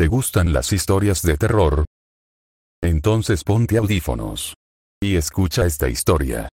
¿Te gustan las historias de terror? Entonces ponte audífonos. Y escucha esta historia.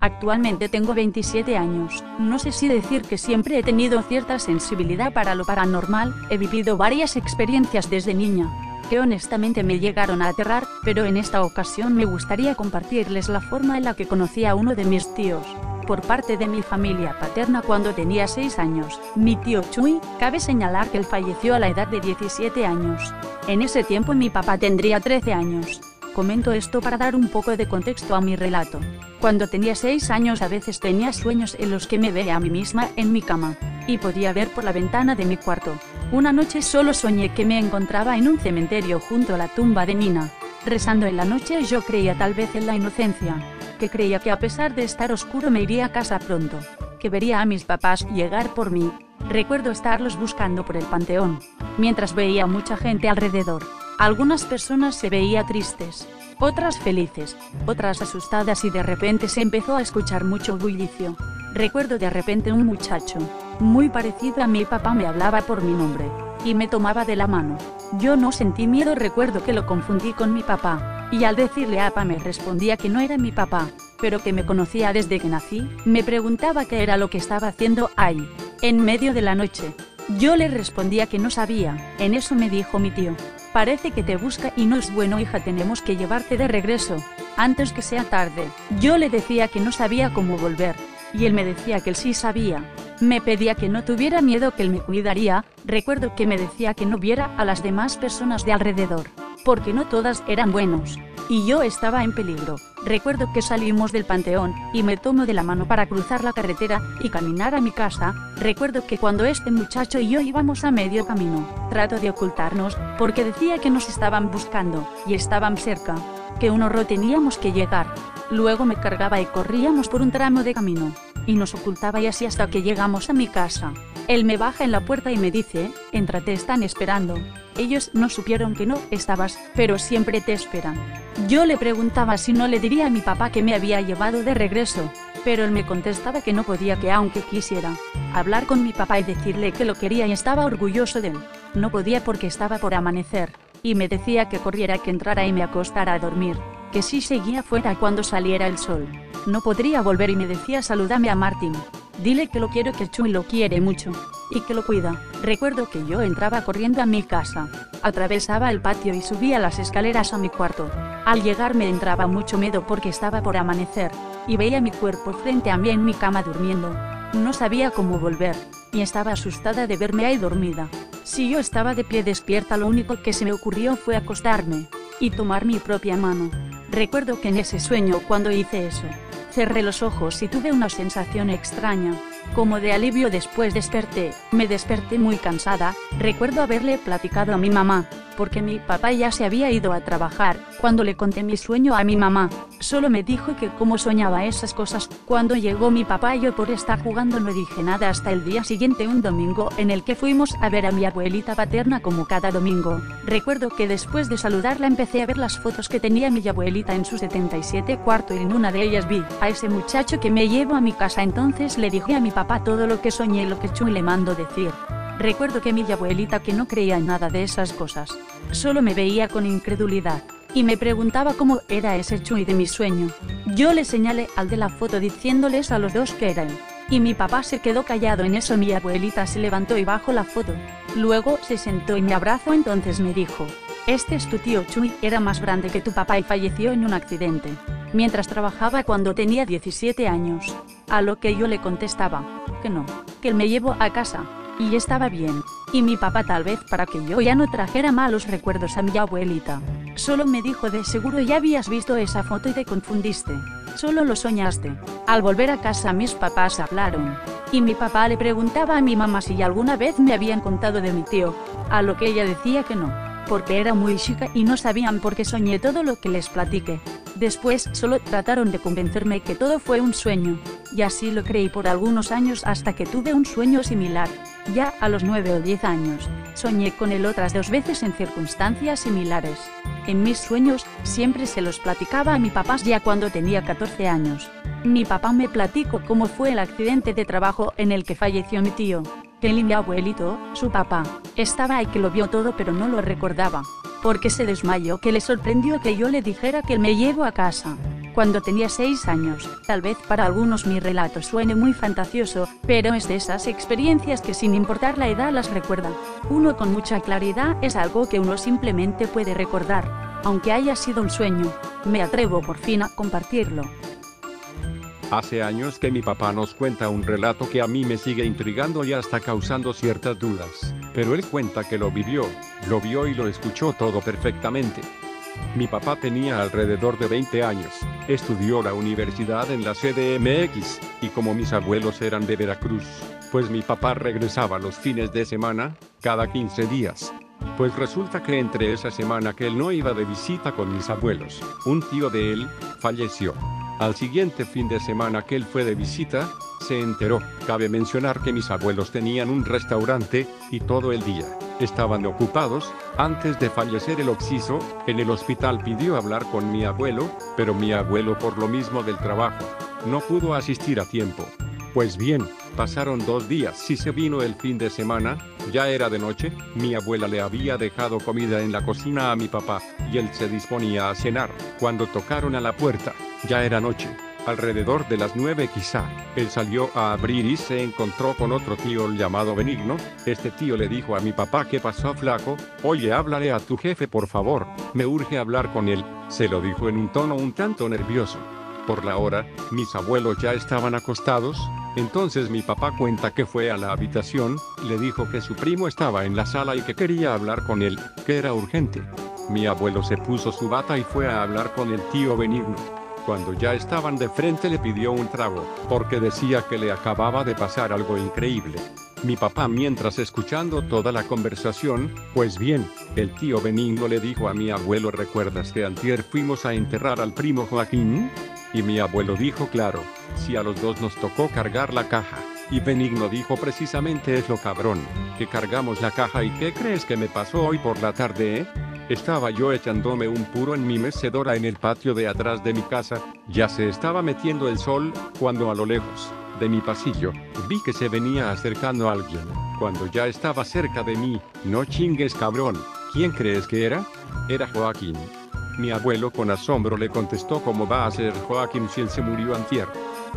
Actualmente tengo 27 años. No sé si decir que siempre he tenido cierta sensibilidad para lo paranormal, he vivido varias experiencias desde niña, que honestamente me llegaron a aterrar, pero en esta ocasión me gustaría compartirles la forma en la que conocí a uno de mis tíos. Por parte de mi familia paterna cuando tenía 6 años, mi tío Chuy, cabe señalar que él falleció a la edad de 17 años. En ese tiempo mi papá tendría 13 años. Comento esto para dar un poco de contexto a mi relato. Cuando tenía 6 años a veces tenía sueños en los que me veía a mí misma en mi cama, y podía ver por la ventana de mi cuarto. Una noche solo soñé que me encontraba en un cementerio junto a la tumba de Nina. Rezando en la noche yo creía tal vez en la inocencia, que creía que a pesar de estar oscuro me iría a casa pronto, que vería a mis papás llegar por mí. Recuerdo estarlos buscando por el panteón, mientras veía mucha gente alrededor. Algunas personas se veía tristes, otras felices, otras asustadas y de repente se empezó a escuchar mucho bullicio. Recuerdo de repente un muchacho, muy parecido a mi papá me hablaba por mi nombre, y me tomaba de la mano. Yo no sentí miedo, recuerdo que lo confundí con mi papá, y al decirle a papá me respondía que no era mi papá, pero que me conocía desde que nací, me preguntaba qué era lo que estaba haciendo ahí, en medio de la noche. Yo le respondía que no sabía, en eso me dijo mi tío, Parece que te busca y no es bueno hija tenemos que llevarte de regreso, antes que sea tarde. Yo le decía que no sabía cómo volver, y él me decía que él sí sabía. Me pedía que no tuviera miedo que él me cuidaría, recuerdo que me decía que no viera a las demás personas de alrededor, porque no todas eran buenos, y yo estaba en peligro. Recuerdo que salimos del panteón, y me tomo de la mano para cruzar la carretera, y caminar a mi casa. Recuerdo que cuando este muchacho y yo íbamos a medio camino, trato de ocultarnos, porque decía que nos estaban buscando, y estaban cerca, que un horror teníamos que llegar. Luego me cargaba y corríamos por un tramo de camino, y nos ocultaba y así hasta que llegamos a mi casa. Él me baja en la puerta y me dice, entra te están esperando. Ellos no supieron que no estabas, pero siempre te esperan. Yo le preguntaba si no le diría a mi papá que me había llevado de regreso, pero él me contestaba que no podía que aunque quisiera hablar con mi papá y decirle que lo quería y estaba orgulloso de él, no podía porque estaba por amanecer, y me decía que corriera que entrara y me acostara a dormir, que si seguía fuera cuando saliera el sol. No podría volver y me decía salúdame a Martín. Dile que lo quiero que Chuy lo quiere mucho, y que lo cuida. Recuerdo que yo entraba corriendo a mi casa, atravesaba el patio y subía las escaleras a mi cuarto. Al llegar me entraba mucho miedo porque estaba por amanecer, y veía mi cuerpo frente a mí en mi cama durmiendo. No sabía cómo volver, y estaba asustada de verme ahí dormida. Si yo estaba de pie despierta lo único que se me ocurrió fue acostarme, y tomar mi propia mano. Recuerdo que en ese sueño cuando hice eso, cerré los ojos y tuve una sensación extraña, como de alivio después desperté, me desperté muy cansada, recuerdo haberle platicado a mi mamá, porque mi papá ya se había ido a trabajar, cuando le conté mi sueño a mi mamá, solo me dijo que como soñaba esas cosas, cuando llegó mi papá yo por estar jugando no dije nada hasta el día siguiente un domingo en el que fuimos a ver a mi abuelita paterna como cada domingo, recuerdo que después de saludarla empecé a ver las fotos que tenía mi abuelita en su 77 cuarto y en una de ellas vi a ese muchacho que me llevo a mi casa. Entonces le dije a mi papá todo lo que soñé y lo que Chuy le mando decir. Recuerdo que mi abuelita que no creía en nada de esas cosas, solo me veía con incredulidad, y me preguntaba cómo era ese Chuy de mi sueño. Yo le señalé al de la foto diciéndoles a los dos que eran. Y mi papá se quedó callado en eso mi abuelita se levantó y bajó la foto. Luego se sentó y me abrazó entonces me dijo, este es tu tío Chuy, era más grande que tu papá y falleció en un accidente, mientras trabajaba cuando tenía 17 años. A lo que yo le contestaba, que no, que él me llevó a casa, y estaba bien. Y mi papá tal vez para que yo ya no trajera malos recuerdos a mi abuelita. Solo me dijo de seguro ya habías visto esa foto y te confundiste. Solo lo soñaste. Al volver a casa mis papás hablaron. Y mi papá le preguntaba a mi mamá si alguna vez me habían contado de mi tío. A lo que ella decía que no. Porque era muy chica y no sabían por qué soñé todo lo que les platiqué. Después solo trataron de convencerme que todo fue un sueño. Y así lo creí por algunos años hasta que tuve un sueño similar. Ya a los 9 o 10 años, soñé con él otras dos veces en circunstancias similares. En mis sueños, siempre se los platicaba a mi papá ya cuando tenía 14 años. Mi papá me platicó cómo fue el accidente de trabajo en el que falleció mi tío. él y mi abuelito, su papá, estaba ahí que lo vio todo pero no lo recordaba. Porque se desmayó que le sorprendió que yo le dijera que me llevo a casa. Cuando tenía 6 años, tal vez para algunos mi relato suene muy fantasioso, pero es de esas experiencias que sin importar la edad las recuerda. Uno con mucha claridad es algo que uno simplemente puede recordar, aunque haya sido un sueño. Me atrevo por fin a compartirlo. Hace años que mi papá nos cuenta un relato que a mí me sigue intrigando y hasta causando ciertas dudas, pero él cuenta que lo vivió, lo vio y lo escuchó todo perfectamente. Mi papá tenía alrededor de 20 años, estudió la universidad en la CDMX, y como mis abuelos eran de Veracruz, pues mi papá regresaba los fines de semana, cada 15 días. Pues resulta que entre esa semana que él no iba de visita con mis abuelos, un tío de él, falleció. Al siguiente fin de semana que él fue de visita, se enteró. Cabe mencionar que mis abuelos tenían un restaurante, y todo el día estaban ocupados. Antes de fallecer el occiso, en el hospital pidió hablar con mi abuelo, pero mi abuelo por lo mismo del trabajo, no pudo asistir a tiempo. Pues bien, pasaron dos días y se vino el fin de semana, ya era de noche, mi abuela le había dejado comida en la cocina a mi papá, y él se disponía a cenar, cuando tocaron a la puerta. Ya era noche, alrededor de las nueve quizá. Él salió a abrir y se encontró con otro tío llamado Benigno. Este tío le dijo a mi papá que pasó flaco, oye háblale a tu jefe por favor, me urge hablar con él. Se lo dijo en un tono un tanto nervioso. Por la hora, mis abuelos ya estaban acostados, entonces mi papá cuenta que fue a la habitación, le dijo que su primo estaba en la sala y que quería hablar con él, que era urgente. Mi abuelo se puso su bata y fue a hablar con el tío Benigno. Cuando ya estaban de frente le pidió un trago, porque decía que le acababa de pasar algo increíble. Mi papá mientras escuchando toda la conversación, pues bien, el tío Benigno le dijo a mi abuelo ¿recuerdas que antier fuimos a enterrar al primo Joaquín? Y mi abuelo dijo claro, si a los dos nos tocó cargar la caja. Y Benigno dijo precisamente es lo cabrón, que cargamos la caja y ¿qué crees que me pasó hoy por la tarde, eh? Estaba yo echándome un puro en mi mecedora en el patio de atrás de mi casa, ya se estaba metiendo el sol, cuando a lo lejos, de mi pasillo, vi que se venía acercando alguien. Cuando ya estaba cerca de mí, no chingues cabrón, ¿quién crees que era? Era Joaquín. Mi abuelo con asombro le contestó cómo va a ser Joaquín si él se murió antier.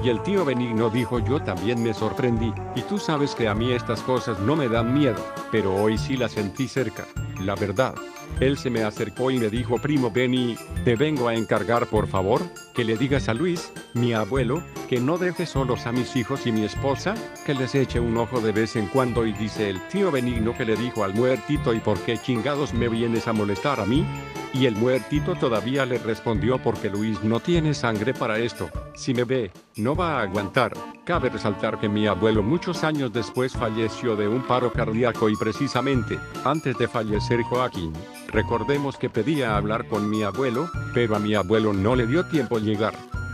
Y el tío Benigno dijo yo también me sorprendí, y tú sabes que a mí estas cosas no me dan miedo, pero hoy sí la sentí cerca, la verdad. Él se me acercó y me dijo, primo Benny, te vengo a encargar por favor, que le digas a Luis, mi abuelo, que no deje solos a mis hijos y mi esposa, que les eche un ojo de vez en cuando y dice el tío Benigno que le dijo al muertito, ¿y por qué chingados me vienes a molestar a mí? Y el muertito todavía le respondió porque Luis no tiene sangre para esto, si me ve, no va a aguantar. Cabe resaltar que mi abuelo muchos años después falleció de un paro cardíaco y precisamente, antes de fallecer Joaquín, recordemos que pedía hablar con mi abuelo, pero a mi abuelo no le dio tiempo llegar.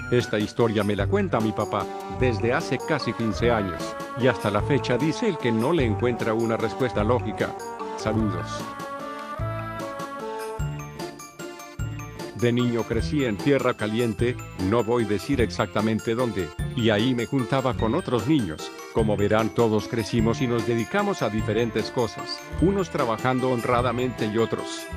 Esta historia me la cuenta mi papá, desde hace casi 15 años, y hasta la fecha dice el que no le encuentra una respuesta lógica. Saludos. De niño crecí en tierra caliente, no voy a decir exactamente dónde, y ahí me juntaba con otros niños. Como verán todos crecimos y nos dedicamos a diferentes cosas, unos trabajando honradamente y otros.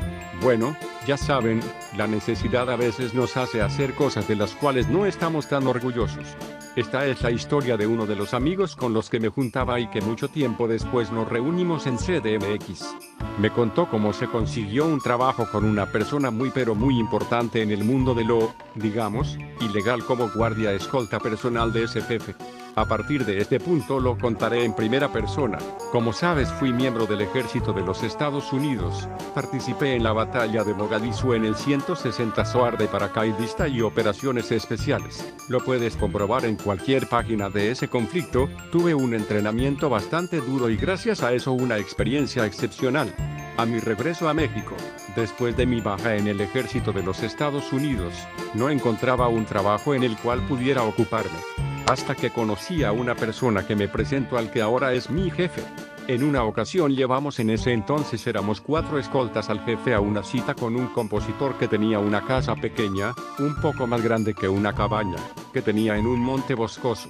Bueno, ya saben, la necesidad a veces nos hace hacer cosas de las cuales no estamos tan orgullosos. Esta es la historia de uno de los amigos con los que me juntaba y que mucho tiempo después nos reunimos en CDMX. Me contó cómo se consiguió un trabajo con una persona muy pero muy importante en el mundo de lo, digamos, ilegal como guardia escolta personal de SPF. A partir de este punto lo contaré en primera persona. Como sabes, fui miembro del ejército de los Estados Unidos. Participé en la batalla de Mogadishu en el 160 SOAR de paracaidista y operaciones especiales. Lo puedes comprobar en cualquier página de ese conflicto. Tuve un entrenamiento bastante duro y gracias a eso una experiencia excepcional. A mi regreso a México, después de mi baja en el ejército de los Estados Unidos, no encontraba un trabajo en el cual pudiera ocuparme hasta que conocí a una persona que me presentó al que ahora es mi jefe. En una ocasión llevamos en ese entonces éramos cuatro escoltas al jefe a una cita con un compositor que tenía una casa pequeña, un poco más grande que una cabaña, que tenía en un monte boscoso.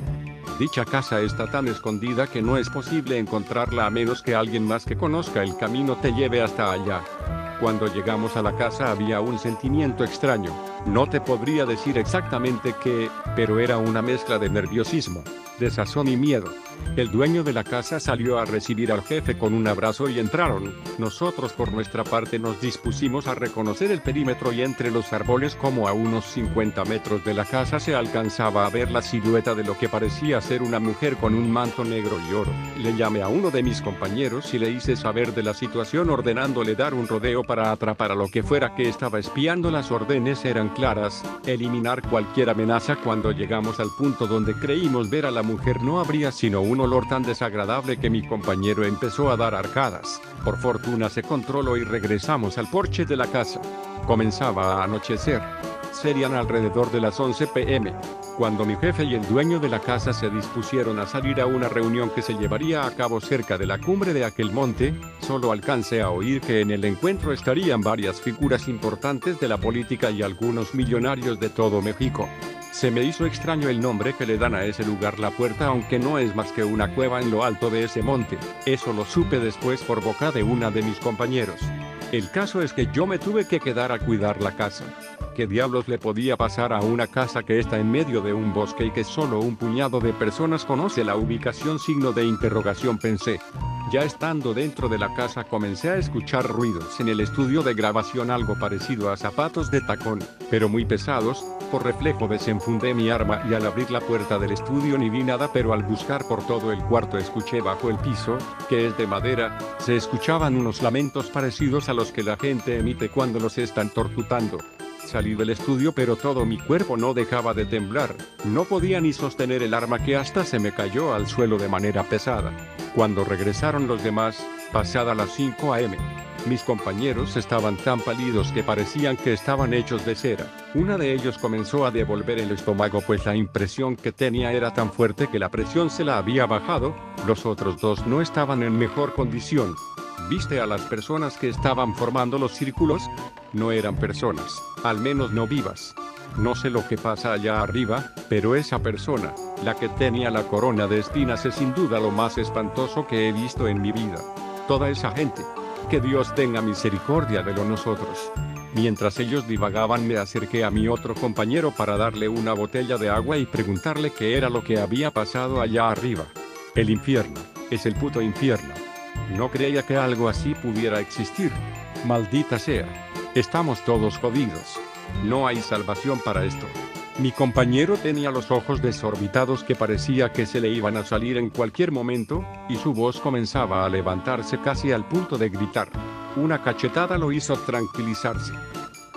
Dicha casa está tan escondida que no es posible encontrarla a menos que alguien más que conozca el camino te lleve hasta allá. Cuando llegamos a la casa había un sentimiento extraño. No te podría decir exactamente qué, pero era una mezcla de nerviosismo, desazón y miedo. El dueño de la casa salió a recibir al jefe con un abrazo y entraron. Nosotros por nuestra parte nos dispusimos a reconocer el perímetro y entre los árboles como a unos 50 metros de la casa se alcanzaba a ver la silueta de lo que parecía ser una mujer con un manto negro y oro. Le llamé a uno de mis compañeros y le hice saber de la situación ordenándole dar un rodeo para atrapar a lo que fuera que estaba espiando. Las órdenes eran claras, eliminar cualquier amenaza cuando llegamos al punto donde creímos ver a la mujer no habría sino un olor tan desagradable que mi compañero empezó a dar arcadas. Por fortuna se controló y regresamos al porche de la casa. Comenzaba a anochecer. Serían alrededor de las 11 pm, cuando mi jefe y el dueño de la casa se dispusieron a salir a una reunión que se llevaría a cabo cerca de la cumbre de aquel monte, solo alcancé a oír que en el encuentro estarían varias figuras importantes de la política y algunos millonarios de todo México. Se me hizo extraño el nombre que le dan a ese lugar la puerta aunque no es más que una cueva en lo alto de ese monte. Eso lo supe después por boca de una de mis compañeros. El caso es que yo me tuve que quedar a cuidar la casa. ¿Qué diablos le podía pasar a una casa que está en medio de un bosque y que solo un puñado de personas conoce la ubicación? Signo de interrogación pensé. Ya estando dentro de la casa comencé a escuchar ruidos en el estudio de grabación algo parecido a zapatos de tacón, pero muy pesados, por reflejo desenfundé mi arma y al abrir la puerta del estudio ni vi nada pero al buscar por todo el cuarto escuché bajo el piso, que es de madera, se escuchaban unos lamentos parecidos a los que la gente emite cuando los están torturando. Salí del estudio pero todo mi cuerpo no dejaba de temblar, no podía ni sostener el arma que hasta se me cayó al suelo de manera pesada. Cuando regresaron los demás, pasada las 5 a.m., mis compañeros estaban tan pálidos que parecían que estaban hechos de cera. Una de ellos comenzó a devolver el estómago pues la impresión que tenía era tan fuerte que la presión se la había bajado, los otros dos no estaban en mejor condición. ¿Viste a las personas que estaban formando los círculos? No eran personas, al menos no vivas. No sé lo que pasa allá arriba, pero esa persona, la que tenía la corona de espinas es sin duda lo más espantoso que he visto en mi vida. Toda esa gente. Que Dios tenga misericordia de lo nosotros. Mientras ellos divagaban me acerqué a mi otro compañero para darle una botella de agua y preguntarle qué era lo que había pasado allá arriba. El infierno, es el puto infierno. No creía que algo así pudiera existir. Maldita sea. Estamos todos jodidos. No hay salvación para esto. Mi compañero tenía los ojos desorbitados que parecía que se le iban a salir en cualquier momento, y su voz comenzaba a levantarse casi al punto de gritar. Una cachetada lo hizo tranquilizarse.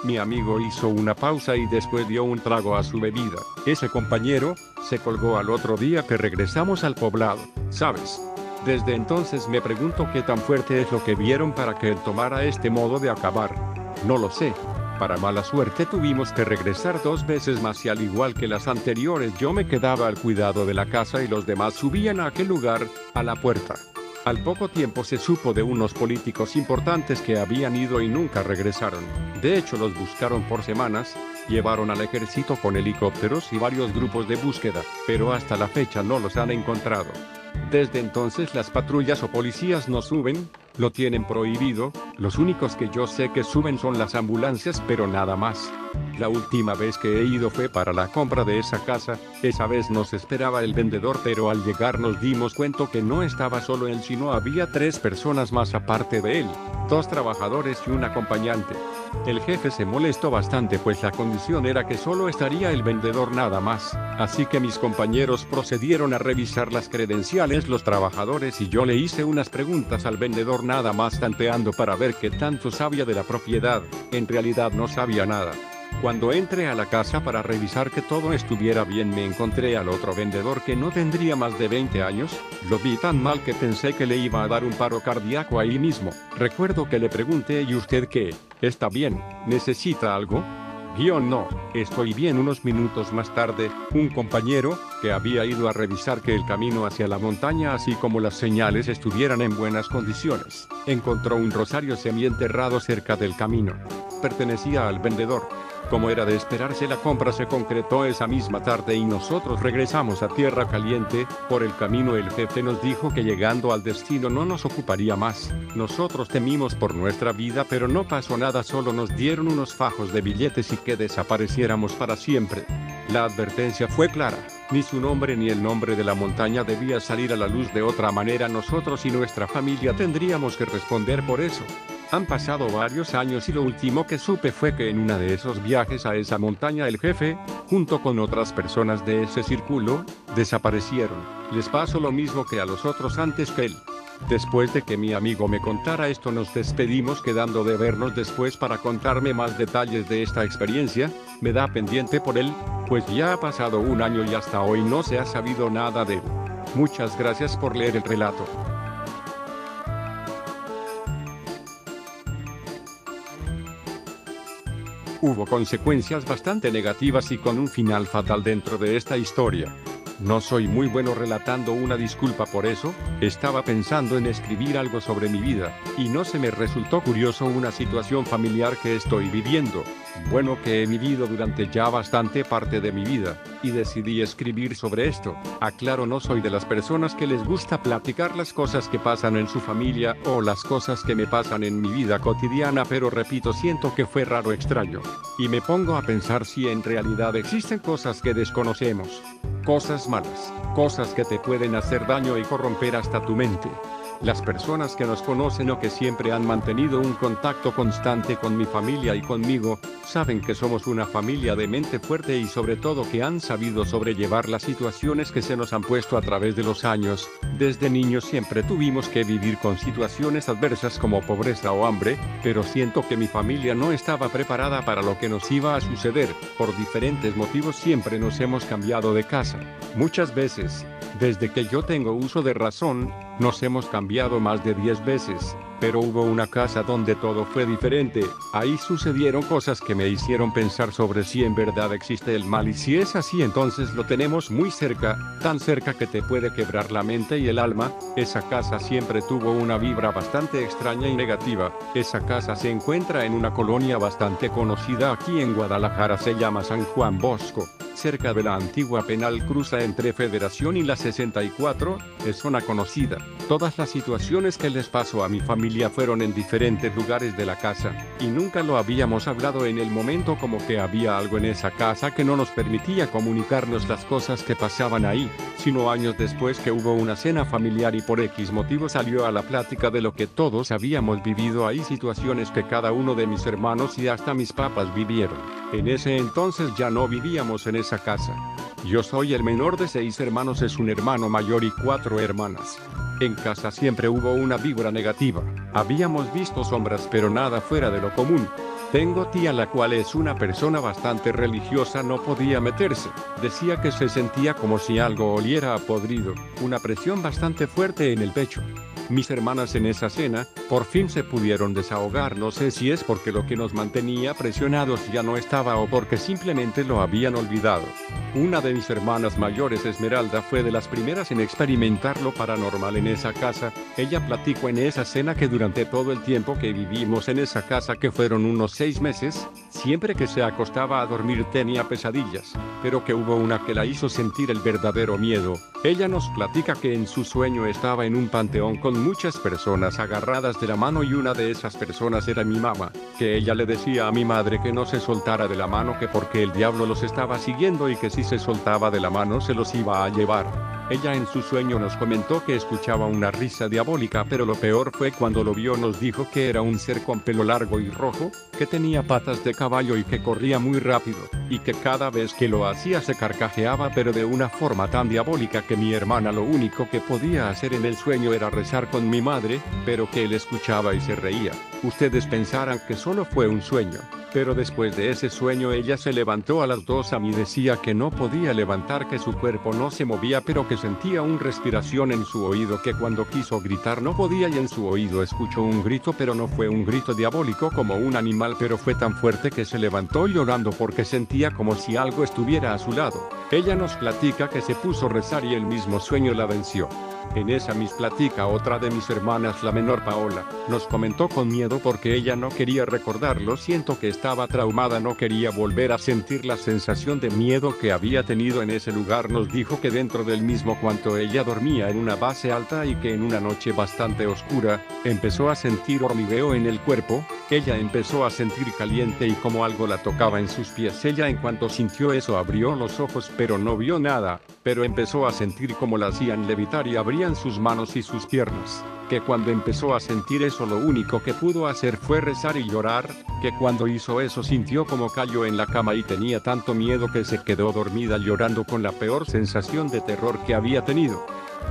Mi amigo hizo una pausa y después dio un trago a su bebida. Ese compañero, se colgó al otro día que regresamos al poblado, ¿sabes? Desde entonces me pregunto qué tan fuerte es lo que vieron para que él tomara este modo de acabar. No lo sé, para mala suerte tuvimos que regresar dos veces más y al igual que las anteriores yo me quedaba al cuidado de la casa y los demás subían a aquel lugar, a la puerta. Al poco tiempo se supo de unos políticos importantes que habían ido y nunca regresaron. De hecho los buscaron por semanas, llevaron al ejército con helicópteros y varios grupos de búsqueda, pero hasta la fecha no los han encontrado. Desde entonces las patrullas o policías no suben, lo tienen prohibido, los únicos que yo sé que suben son las ambulancias pero nada más. La última vez que he ido fue para la compra de esa casa, esa vez nos esperaba el vendedor pero al llegar nos dimos cuenta que no estaba solo él sino había tres personas más aparte de él, dos trabajadores y un acompañante. El jefe se molestó bastante pues la condición era que solo estaría el vendedor nada más, así que mis compañeros procedieron a revisar las credenciales los trabajadores y yo le hice unas preguntas al vendedor nada más tanteando para ver qué tanto sabía de la propiedad, en realidad no sabía nada. Cuando entré a la casa para revisar que todo estuviera bien me encontré al otro vendedor que no tendría más de 20 años, lo vi tan mal que pensé que le iba a dar un paro cardíaco ahí mismo. Recuerdo que le pregunté ¿y usted qué? ¿Está bien? ¿Necesita algo? Guión no, estoy bien unos minutos más tarde, un compañero, que había ido a revisar que el camino hacia la montaña así como las señales estuvieran en buenas condiciones, encontró un rosario semienterrado cerca del camino. Pertenecía al vendedor. Como era de esperarse la compra se concretó esa misma tarde y nosotros regresamos a Tierra Caliente, por el camino el jefe nos dijo que llegando al destino no nos ocuparía más. Nosotros temimos por nuestra vida pero no pasó nada solo nos dieron unos fajos de billetes y que desapareciéramos para siempre. La advertencia fue clara, ni su nombre ni el nombre de la montaña debía salir a la luz de otra manera nosotros y nuestra familia tendríamos que responder por eso. Han pasado varios años y lo último que supe fue que en uno de esos viajes a esa montaña el jefe, junto con otras personas de ese círculo, desaparecieron. Les pasó lo mismo que a los otros antes que él. Después de que mi amigo me contara esto nos despedimos quedando de vernos después para contarme más detalles de esta experiencia, me da pendiente por él, pues ya ha pasado un año y hasta hoy no se ha sabido nada de él. Muchas gracias por leer el relato. Hubo consecuencias bastante negativas y con un final fatal dentro de esta historia. No soy muy bueno relatando una disculpa por eso, estaba pensando en escribir algo sobre mi vida, y no se me resultó curioso una situación familiar que estoy viviendo. Bueno que he vivido durante ya bastante parte de mi vida, y decidí escribir sobre esto. Aclaro no soy de las personas que les gusta platicar las cosas que pasan en su familia o las cosas que me pasan en mi vida cotidiana pero repito siento que fue raro extraño. Y me pongo a pensar si en realidad existen cosas que desconocemos. Cosas malas, cosas que te pueden hacer daño y corromper hasta tu mente. Las personas que nos conocen o que siempre han mantenido un contacto constante con mi familia y conmigo, saben que somos una familia de mente fuerte y sobre todo que han sabido sobrellevar las situaciones que se nos han puesto a través de los años. Desde niños siempre tuvimos que vivir con situaciones adversas como pobreza o hambre, pero siento que mi familia no estaba preparada para lo que nos iba a suceder. Por diferentes motivos siempre nos hemos cambiado de casa. Muchas veces, desde que yo tengo uso de razón, nos hemos cambiado más de 10 veces, pero hubo una casa donde todo fue diferente, ahí sucedieron cosas que me hicieron pensar sobre si en verdad existe el mal y si es así entonces lo tenemos muy cerca, tan cerca que te puede quebrar la mente y el alma, esa casa siempre tuvo una vibra bastante extraña y negativa, esa casa se encuentra en una colonia bastante conocida aquí en Guadalajara se llama San Juan Bosco. Cerca de la antigua penal cruza entre Federación y la 64, es zona conocida. Todas las situaciones que les pasó a mi familia fueron en diferentes lugares de la casa, y nunca lo habíamos hablado en el momento como que había algo en esa casa que no nos permitía comunicarnos las cosas que pasaban ahí, sino años después que hubo una cena familiar y por X motivo salió a la plática de lo que todos habíamos vivido ahí, situaciones que cada uno de mis hermanos y hasta mis papas vivieron. En ese entonces ya no vivíamos en esa casa. Yo soy el menor de seis hermanos, es un hermano mayor y cuatro hermanas. En casa siempre hubo una vibra negativa. Habíamos visto sombras pero nada fuera de lo común. Tengo tía la cual es una persona bastante religiosa no podía meterse. Decía que se sentía como si algo oliera a podrido, una presión bastante fuerte en el pecho. Mis hermanas en esa cena, por fin se pudieron desahogar, no sé si es porque lo que nos mantenía presionados ya no estaba o porque simplemente lo habían olvidado. Una de mis hermanas mayores, Esmeralda, fue de las primeras en experimentar lo paranormal en esa casa. Ella platicó en esa cena que durante todo el tiempo que vivimos en esa casa, que fueron unos seis meses, siempre que se acostaba a dormir tenía pesadillas, pero que hubo una que la hizo sentir el verdadero miedo. Ella nos platica que en su sueño estaba en un panteón con muchas personas agarradas la mano y una de esas personas era mi mamá, que ella le decía a mi madre que no se soltara de la mano que porque el diablo los estaba siguiendo y que si se soltaba de la mano se los iba a llevar. Ella en su sueño nos comentó que escuchaba una risa diabólica, pero lo peor fue cuando lo vio nos dijo que era un ser con pelo largo y rojo, que tenía patas de caballo y que corría muy rápido, y que cada vez que lo hacía se carcajeaba pero de una forma tan diabólica que mi hermana lo único que podía hacer en el sueño era rezar con mi madre, pero que él escuchaba y se reía. Ustedes pensarán que solo fue un sueño, pero después de ese sueño ella se levantó a las dos y decía que no podía levantar, que su cuerpo no se movía, pero que sentía una respiración en su oído, que cuando quiso gritar no podía y en su oído escuchó un grito, pero no fue un grito diabólico como un animal, pero fue tan fuerte que se levantó llorando porque sentía como si algo estuviera a su lado. Ella nos platica que se puso a rezar y el mismo sueño la venció. En esa mis platica otra de mis hermanas, la menor Paola, nos comentó con miedo porque ella no quería recordarlo, siento que estaba traumada, no quería volver a sentir la sensación de miedo que había tenido en ese lugar, nos dijo que dentro del mismo cuanto ella dormía en una base alta y que en una noche bastante oscura, empezó a sentir hormigueo en el cuerpo, ella empezó a sentir caliente y como algo la tocaba en sus pies, ella en cuanto sintió eso abrió los ojos pero no vio nada, pero empezó a sentir como la hacían levitar y sus manos y sus piernas. Que cuando empezó a sentir eso lo único que pudo hacer fue rezar y llorar, que cuando hizo eso sintió como cayó en la cama y tenía tanto miedo que se quedó dormida llorando con la peor sensación de terror que había tenido.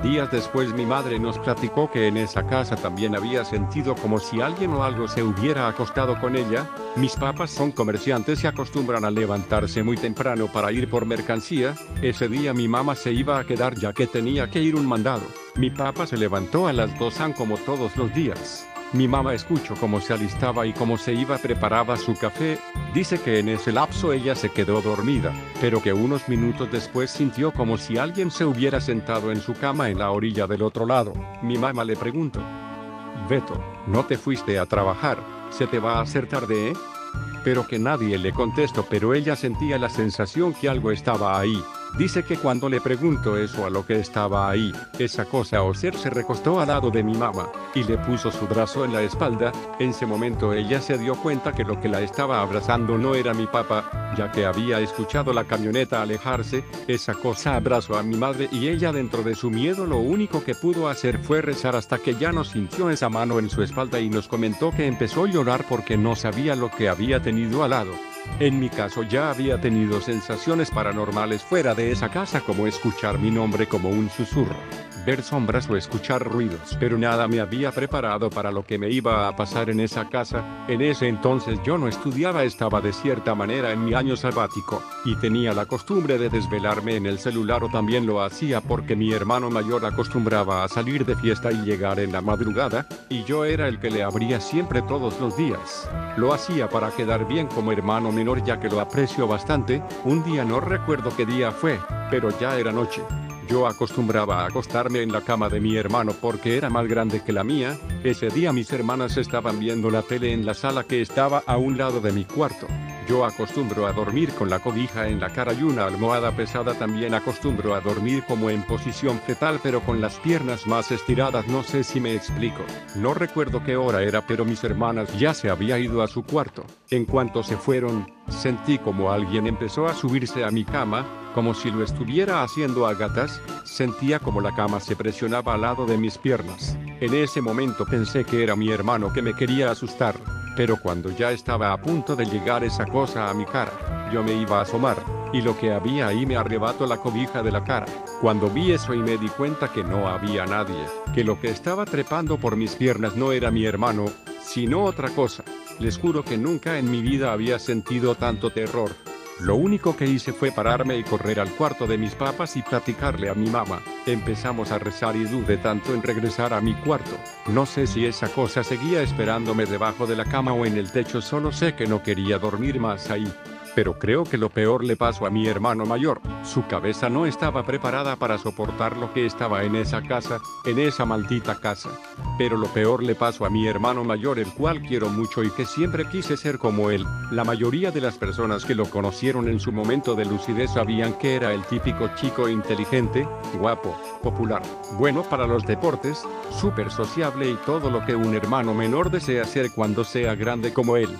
Días después mi madre nos platicó que en esa casa también había sentido como si alguien o algo se hubiera acostado con ella. Mis papás son comerciantes y acostumbran a levantarse muy temprano para ir por mercancía. Ese día mi mamá se iba a quedar ya que tenía que ir un mandado. Mi papá se levantó a las 2 como todos los días. Mi mamá escuchó cómo se alistaba y cómo se iba preparaba su café. Dice que en ese lapso ella se quedó dormida, pero que unos minutos después sintió como si alguien se hubiera sentado en su cama en la orilla del otro lado. Mi mamá le preguntó, Beto, ¿no te fuiste a trabajar? ¿Se te va a hacer tarde, eh? Pero que nadie le contestó, pero ella sentía la sensación que algo estaba ahí. Dice que cuando le pregunto eso a lo que estaba ahí, esa cosa o ser se recostó al lado de mi mamá, y le puso su brazo en la espalda, en ese momento ella se dio cuenta que lo que la estaba abrazando no era mi papá, ya que había escuchado la camioneta alejarse, esa cosa abrazó a mi madre y ella dentro de su miedo lo único que pudo hacer fue rezar hasta que ya no sintió esa mano en su espalda y nos comentó que empezó a llorar porque no sabía lo que había tenido al lado. En mi caso ya había tenido sensaciones paranormales fuera de esa casa como escuchar mi nombre como un susurro, ver sombras o escuchar ruidos, pero nada me había preparado para lo que me iba a pasar en esa casa. En ese entonces yo no estudiaba, estaba de cierta manera en mi año sabático, y tenía la costumbre de desvelarme en el celular o también lo hacía porque mi hermano mayor acostumbraba a salir de fiesta y llegar en la madrugada, y yo era el que le abría siempre todos los días. Lo hacía para quedar bien como hermano menor ya que lo aprecio bastante, un día no recuerdo qué día fue, pero ya era noche. Yo acostumbraba a acostarme en la cama de mi hermano porque era más grande que la mía, ese día mis hermanas estaban viendo la tele en la sala que estaba a un lado de mi cuarto. Yo acostumbro a dormir con la cobija en la cara y una almohada pesada también acostumbro a dormir como en posición fetal pero con las piernas más estiradas no sé si me explico. No recuerdo qué hora era pero mis hermanas ya se había ido a su cuarto. En cuanto se fueron, sentí como alguien empezó a subirse a mi cama, como si lo estuviera haciendo a gatas, sentía como la cama se presionaba al lado de mis piernas. En ese momento pensé que era mi hermano que me quería asustar. Pero cuando ya estaba a punto de llegar esa cosa a mi cara, yo me iba a asomar, y lo que había ahí me arrebató la cobija de la cara. Cuando vi eso y me di cuenta que no había nadie, que lo que estaba trepando por mis piernas no era mi hermano, sino otra cosa. Les juro que nunca en mi vida había sentido tanto terror. Lo único que hice fue pararme y correr al cuarto de mis papas y platicarle a mi mamá. Empezamos a rezar y dudé tanto en regresar a mi cuarto. No sé si esa cosa seguía esperándome debajo de la cama o en el techo, solo sé que no quería dormir más ahí. Pero creo que lo peor le pasó a mi hermano mayor. Su cabeza no estaba preparada para soportar lo que estaba en esa casa, en esa maldita casa. Pero lo peor le pasó a mi hermano mayor, el cual quiero mucho y que siempre quise ser como él. La mayoría de las personas que lo conocieron en su momento de lucidez sabían que era el típico chico inteligente, guapo, popular, bueno para los deportes, súper sociable y todo lo que un hermano menor desea ser cuando sea grande como él.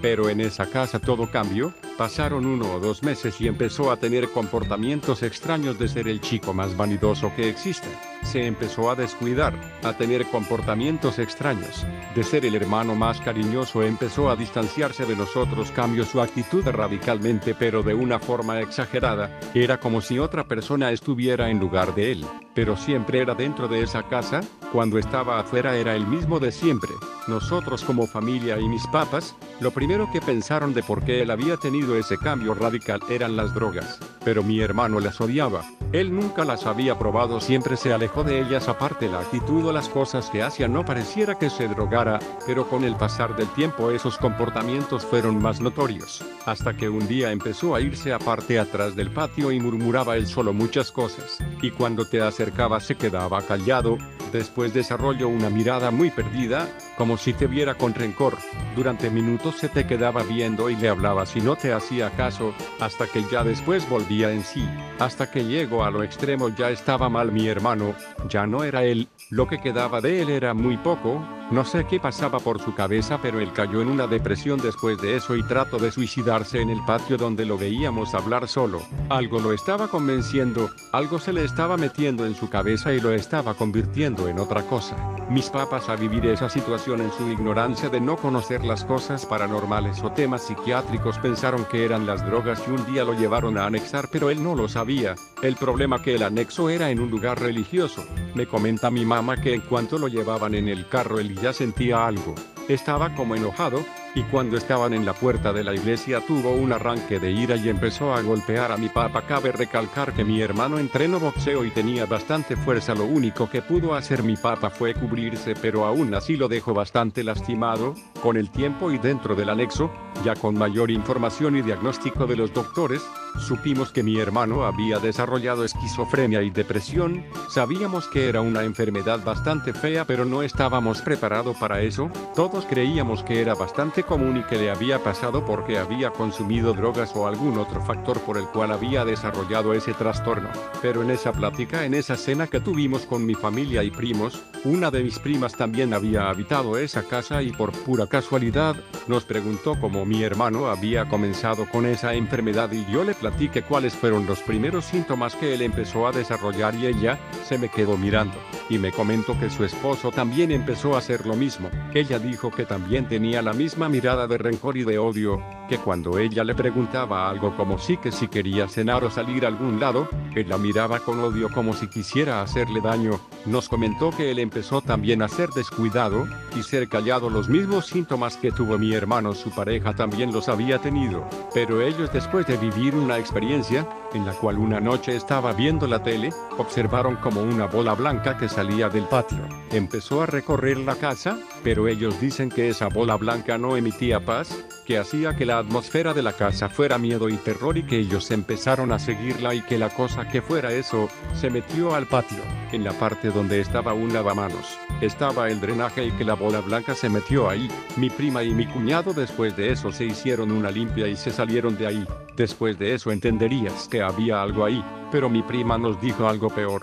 Pero en esa casa todo cambió, pasaron uno o dos meses y empezó a tener comportamientos extraños de ser el chico más vanidoso que existe. Se empezó a descuidar, a tener comportamientos extraños. De ser el hermano más cariñoso empezó a distanciarse de nosotros, cambió su actitud radicalmente pero de una forma exagerada, era como si otra persona estuviera en lugar de él, pero siempre era dentro de esa casa, cuando estaba afuera era el mismo de siempre. Nosotros como familia y mis papas, lo primero que pensaron de por qué él había tenido ese cambio radical eran las drogas, pero mi hermano las odiaba, él nunca las había probado, siempre se alejó de ellas aparte la actitud o las cosas que hacía. No pareciera que se drogara, pero con el pasar del tiempo esos comportamientos fueron más notorios, hasta que un día empezó a irse aparte atrás del patio y murmuraba él solo muchas cosas, y cuando te acercaba se quedaba callado, después desarrolló una mirada muy perdida, como si te viera con rencor, durante minutos se te quedaba viendo y le hablaba si no te hacía caso, hasta que ya después volvía en sí, hasta que llegó a lo extremo ya estaba mal mi hermano, ya no era él, lo que quedaba de él era muy poco, no sé qué pasaba por su cabeza pero él cayó en una depresión después de eso y trató de suicidarse en el patio donde lo veíamos hablar solo, algo lo estaba convenciendo, algo se le estaba metiendo en su cabeza y lo estaba convirtiendo en otra cosa. Mis papas a vivir esa situación en su ignorancia de no conocer las cosas paranormales o temas psiquiátricos pensaron que eran las drogas y un día lo llevaron a anexar pero él no lo sabía. El problema que el anexo era en un lugar religioso. Me comenta mi mamá que en cuanto lo llevaban en el carro él ya sentía algo. Estaba como enojado, y cuando estaban en la puerta de la iglesia tuvo un arranque de ira y empezó a golpear a mi papá. Cabe recalcar que mi hermano entrenó boxeo y tenía bastante fuerza. Lo único que pudo hacer mi papá fue cubrirse, pero aún así lo dejó bastante lastimado. Con el tiempo y dentro del anexo, ya con mayor información y diagnóstico de los doctores, supimos que mi hermano había desarrollado esquizofrenia y depresión. Sabíamos que era una enfermedad bastante fea, pero no estábamos preparados para eso. Todos creíamos que era bastante común y que le había pasado porque había consumido drogas o algún otro factor por el cual había desarrollado ese trastorno. Pero en esa plática, en esa cena que tuvimos con mi familia y primos, una de mis primas también había habitado esa casa y por pura casualidad, nos preguntó cómo mi hermano había comenzado con esa enfermedad y yo le platiqué cuáles fueron los primeros síntomas que él empezó a desarrollar y ella se me quedó mirando y me comentó que su esposo también empezó a hacer lo mismo. Ella dijo que también tenía la misma mirada de rencor y de odio, que cuando ella le preguntaba algo como si que si quería cenar o salir a algún lado, él la miraba con odio como si quisiera hacerle daño. Nos comentó que él empezó también a ser descuidado y ser callado. Los mismos síntomas que tuvo mi hermano, su pareja también los había tenido, pero ellos después de vivir una experiencia, en la cual una noche estaba viendo la tele, observaron como una bola blanca que salía del patio. Empezó a recorrer la casa, pero ellos dicen que esa bola blanca no emitía paz, que hacía que la atmósfera de la casa fuera miedo y terror y que ellos empezaron a seguirla y que la cosa que fuera eso, se metió al patio, en la parte donde estaba un lavamanos. Estaba el drenaje y que la bola blanca se metió ahí. Mi prima y mi cuñado después de eso se hicieron una limpia y se salieron de ahí. Después de eso entenderías que había algo ahí, pero mi prima nos dijo algo peor.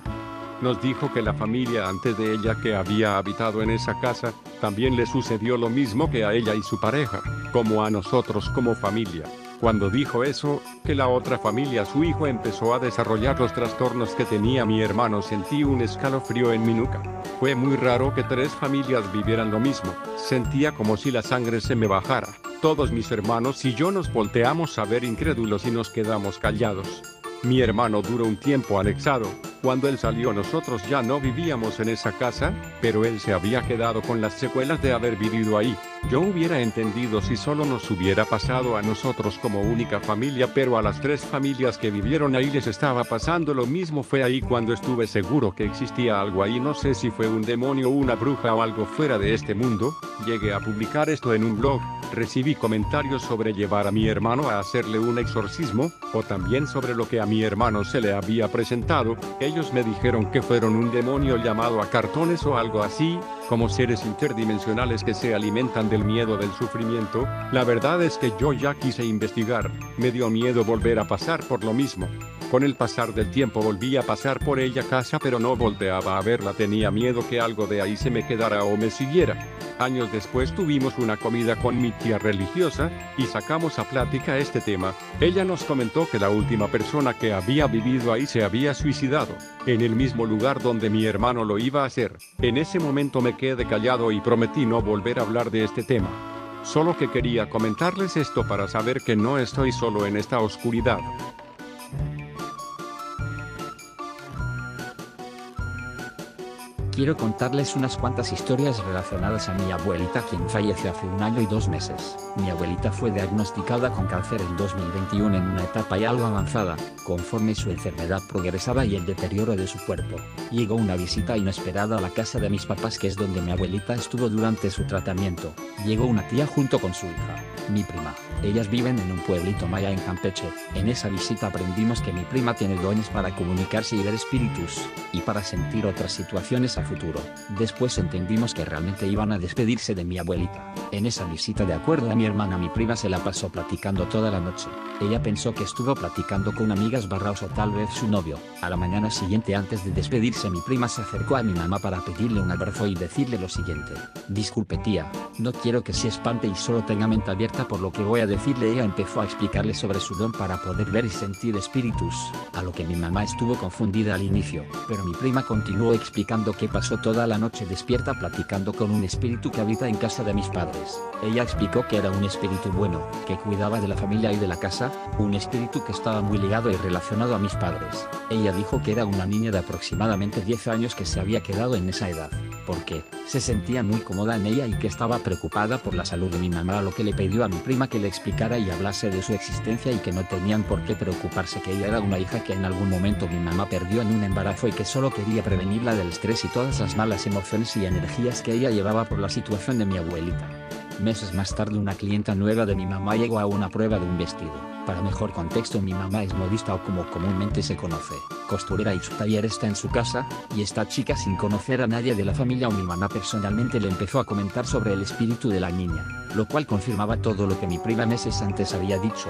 Nos dijo que la familia antes de ella que había habitado en esa casa, también le sucedió lo mismo que a ella y su pareja, como a nosotros como familia. Cuando dijo eso, que la otra familia, su hijo empezó a desarrollar los trastornos que tenía mi hermano, sentí un escalofrío en mi nuca. Fue muy raro que tres familias vivieran lo mismo, sentía como si la sangre se me bajara. Todos mis hermanos y yo nos volteamos a ver incrédulos y nos quedamos callados. Mi hermano duró un tiempo anexado, cuando él salió nosotros ya no vivíamos en esa casa, pero él se había quedado con las secuelas de haber vivido ahí. Yo hubiera entendido si solo nos hubiera pasado a nosotros como única familia, pero a las tres familias que vivieron ahí les estaba pasando lo mismo. Fue ahí cuando estuve seguro que existía algo ahí, no sé si fue un demonio, una bruja o algo fuera de este mundo. Llegué a publicar esto en un blog, recibí comentarios sobre llevar a mi hermano a hacerle un exorcismo, o también sobre lo que a mi hermano se le había presentado. Ellos me dijeron que fueron un demonio llamado a cartones o algo así, como seres interdimensionales que se alimentan del miedo del sufrimiento, la verdad es que yo ya quise investigar, me dio miedo volver a pasar por lo mismo. Con el pasar del tiempo volví a pasar por ella casa pero no volteaba a verla, tenía miedo que algo de ahí se me quedara o me siguiera. Años después tuvimos una comida con mi tía religiosa, y sacamos a plática este tema. Ella nos comentó que la última persona que había vivido ahí se había suicidado, en el mismo lugar donde mi hermano lo iba a hacer. En ese momento me quedé callado y prometí no volver a hablar de este tema. Solo que quería comentarles esto para saber que no estoy solo en esta oscuridad. Quiero contarles unas cuantas historias relacionadas a mi abuelita quien falleció hace un año y dos meses. Mi abuelita fue diagnosticada con cáncer en 2021 en una etapa ya algo avanzada, conforme su enfermedad progresaba y el deterioro de su cuerpo. Llegó una visita inesperada a la casa de mis papás que es donde mi abuelita estuvo durante su tratamiento. Llegó una tía junto con su hija, mi prima. Ellas viven en un pueblito maya en Campeche. En esa visita aprendimos que mi prima tiene dones para comunicarse y ver espíritus, y para sentir otras situaciones a futuro. Después entendimos que realmente iban a despedirse de mi abuelita. En esa visita de acuerdo a mi hermana mi prima se la pasó platicando toda la noche. Ella pensó que estuvo platicando con amigas barraos o tal vez su novio. A la mañana siguiente antes de despedirse mi prima se acercó a mi mamá para pedirle un abrazo y decirle lo siguiente. Disculpe tía, no quiero que se espante y solo tenga mente abierta por lo que voy a decirle. Ella empezó a explicarle sobre su don para poder ver y sentir espíritus, a lo que mi mamá estuvo confundida al inicio, pero mi prima continuó explicando que pasó toda la noche despierta platicando con un espíritu que habita en casa de mis padres. Ella explicó que era un espíritu bueno, que cuidaba de la familia y de la casa, un espíritu que estaba muy ligado y relacionado a mis padres. Ella dijo que era una niña de aproximadamente 10 años que se había quedado en esa edad, porque se sentía muy cómoda en ella y que estaba preocupada por la salud de mi mamá, lo que le pidió a mi prima que le explicara y hablase de su existencia y que no tenían por qué preocuparse que ella era una hija que en algún momento mi mamá perdió en un embarazo y que solo quería prevenirla del estrés y todas las malas emociones y energías que ella llevaba por la situación de mi abuelita. Meses más tarde una clienta nueva de mi mamá llegó a una prueba de un vestido. Para mejor contexto mi mamá es modista o como comúnmente se conoce, costurera y su taller está en su casa, y esta chica sin conocer a nadie de la familia o mi mamá personalmente le empezó a comentar sobre el espíritu de la niña, lo cual confirmaba todo lo que mi prima meses antes había dicho.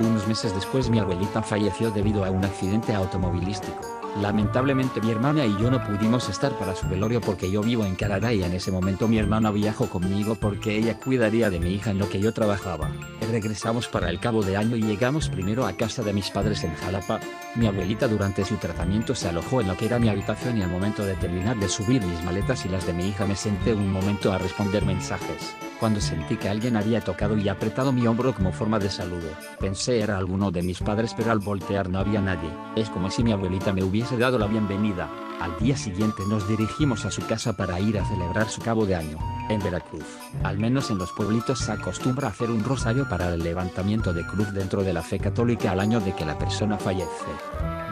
Unos meses después mi abuelita falleció debido a un accidente automovilístico. Lamentablemente mi hermana y yo no pudimos estar para su velorio porque yo vivo en Canadá y en ese momento mi hermana viajó conmigo porque ella cuidaría de mi hija en lo que yo trabajaba. Regresamos para el cabo de año y llegamos primero a casa de mis padres en Jalapa. Mi abuelita durante su tratamiento se alojó en lo que era mi habitación y al momento de terminar de subir mis maletas y las de mi hija me senté un momento a responder mensajes. Cuando sentí que alguien había tocado y apretado mi hombro como forma de saludo, pensé era alguno de mis padres pero al voltear no había nadie. Es como si mi abuelita me hubiese dado la bienvenida. Al día siguiente nos dirigimos a su casa para ir a celebrar su cabo de año, en Veracruz. Al menos en los pueblitos se acostumbra a hacer un rosario para el levantamiento de cruz dentro de la fe católica al año de que la persona fallece.